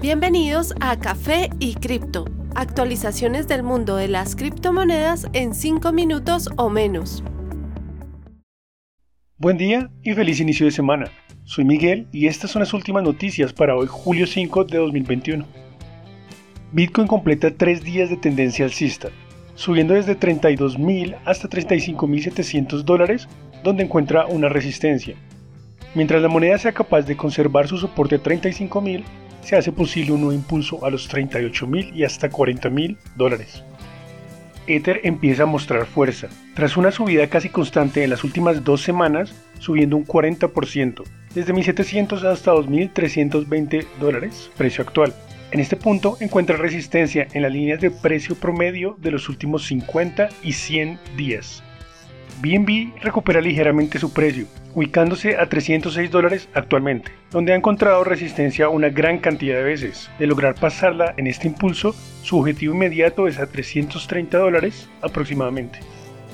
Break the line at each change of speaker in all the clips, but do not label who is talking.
Bienvenidos a Café y Cripto, actualizaciones del mundo de las criptomonedas en 5 minutos o menos.
Buen día y feliz inicio de semana. Soy Miguel y estas son las últimas noticias para hoy julio 5 de 2021. Bitcoin completa tres días de tendencia alcista, subiendo desde 32.000 hasta 35.700 dólares, donde encuentra una resistencia. Mientras la moneda sea capaz de conservar su soporte a 35.000, se hace posible un nuevo impulso a los 38 mil y hasta 40 mil dólares. Ether empieza a mostrar fuerza, tras una subida casi constante en las últimas dos semanas, subiendo un 40%, desde 1.700 hasta 2.320 dólares, precio actual. En este punto encuentra resistencia en las líneas de precio promedio de los últimos 50 y 100 días. BNB recupera ligeramente su precio, ubicándose a 306 dólares actualmente, donde ha encontrado resistencia una gran cantidad de veces. De lograr pasarla en este impulso, su objetivo inmediato es a 330 dólares aproximadamente.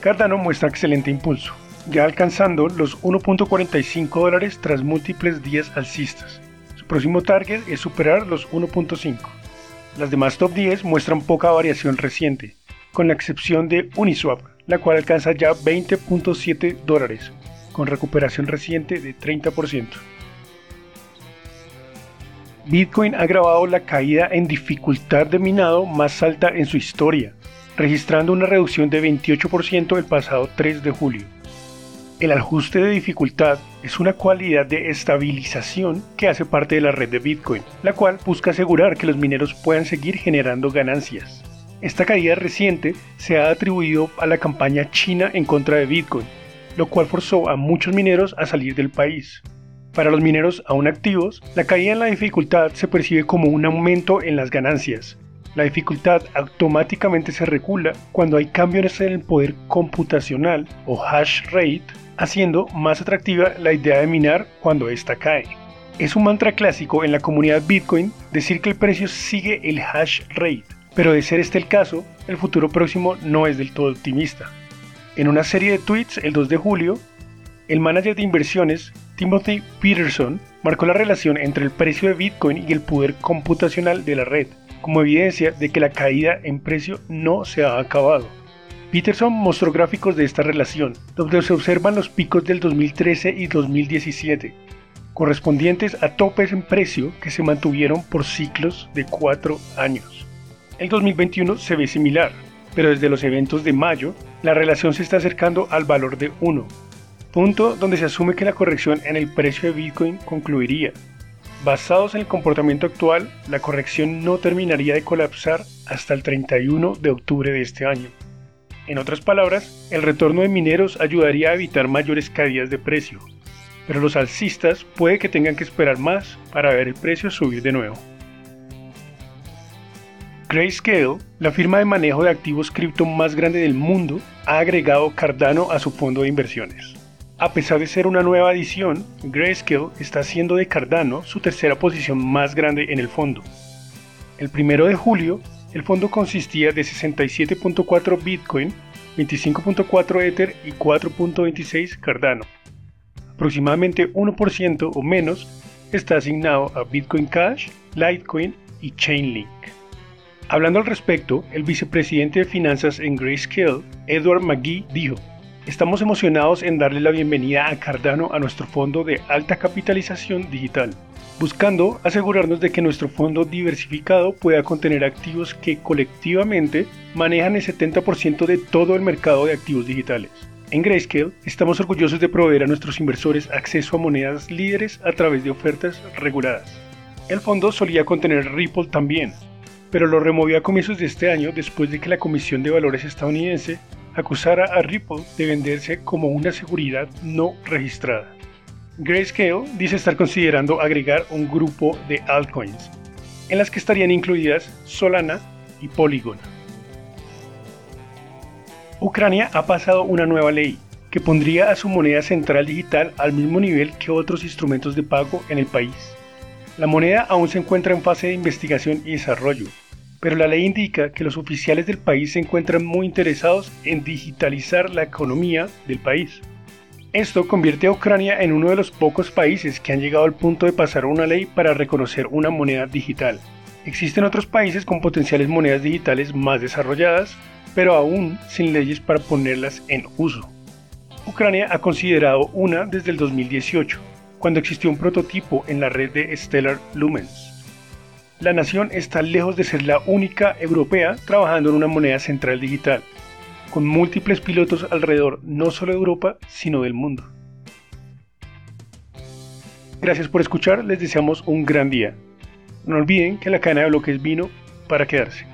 Cardano muestra excelente impulso, ya alcanzando los 1.45 dólares tras múltiples días alcistas. Su próximo target es superar los 1.5. Las demás top 10 muestran poca variación reciente, con la excepción de Uniswap, la cual alcanza ya 20.7 dólares, con recuperación reciente de 30%. Bitcoin ha grabado la caída en dificultad de minado más alta en su historia, registrando una reducción de 28% el pasado 3 de julio. El ajuste de dificultad es una cualidad de estabilización que hace parte de la red de Bitcoin, la cual busca asegurar que los mineros puedan seguir generando ganancias. Esta caída reciente se ha atribuido a la campaña china en contra de Bitcoin, lo cual forzó a muchos mineros a salir del país. Para los mineros aún activos, la caída en la dificultad se percibe como un aumento en las ganancias. La dificultad automáticamente se regula cuando hay cambios en el poder computacional o hash rate, haciendo más atractiva la idea de minar cuando ésta cae. Es un mantra clásico en la comunidad Bitcoin decir que el precio sigue el hash rate, pero de ser este el caso, el futuro próximo no es del todo optimista. En una serie de tweets el 2 de julio, el manager de inversiones Timothy Peterson marcó la relación entre el precio de Bitcoin y el poder computacional de la red, como evidencia de que la caída en precio no se ha acabado. Peterson mostró gráficos de esta relación, donde se observan los picos del 2013 y 2017, correspondientes a topes en precio que se mantuvieron por ciclos de 4 años. El 2021 se ve similar, pero desde los eventos de mayo, la relación se está acercando al valor de 1, punto donde se asume que la corrección en el precio de Bitcoin concluiría. Basados en el comportamiento actual, la corrección no terminaría de colapsar hasta el 31 de octubre de este año. En otras palabras, el retorno de mineros ayudaría a evitar mayores caídas de precio, pero los alcistas puede que tengan que esperar más para ver el precio subir de nuevo. Grayscale, la firma de manejo de activos cripto más grande del mundo, ha agregado Cardano a su fondo de inversiones. A pesar de ser una nueva adición, Grayscale está haciendo de Cardano su tercera posición más grande en el fondo. El primero de julio, el fondo consistía de 67.4 Bitcoin, 25.4 Ether y 4.26 Cardano. Aproximadamente 1% o menos está asignado a Bitcoin Cash, Litecoin y Chainlink. Hablando al respecto, el vicepresidente de finanzas en Grayscale, Edward McGee, dijo, Estamos emocionados en darle la bienvenida a Cardano a nuestro fondo de alta capitalización digital, buscando asegurarnos de que nuestro fondo diversificado pueda contener activos que colectivamente manejan el 70% de todo el mercado de activos digitales. En Grayscale estamos orgullosos de proveer a nuestros inversores acceso a monedas líderes a través de ofertas reguladas. El fondo solía contener Ripple también, pero lo removió a comienzos de este año después de que la Comisión de Valores estadounidense acusara a Ripple de venderse como una seguridad no registrada. Grayscale dice estar considerando agregar un grupo de altcoins, en las que estarían incluidas Solana y Polygon. Ucrania ha pasado una nueva ley que pondría a su moneda central digital al mismo nivel que otros instrumentos de pago en el país. La moneda aún se encuentra en fase de investigación y desarrollo, pero la ley indica que los oficiales del país se encuentran muy interesados en digitalizar la economía del país. Esto convierte a Ucrania en uno de los pocos países que han llegado al punto de pasar una ley para reconocer una moneda digital. Existen otros países con potenciales monedas digitales más desarrolladas, pero aún sin leyes para ponerlas en uso. Ucrania ha considerado una desde el 2018, cuando existió un prototipo en la red de Stellar Lumens. La nación está lejos de ser la única europea trabajando en una moneda central digital, con múltiples pilotos alrededor no solo de Europa, sino del mundo. Gracias por escuchar, les deseamos un gran día. No olviden que la cadena de bloques vino para quedarse.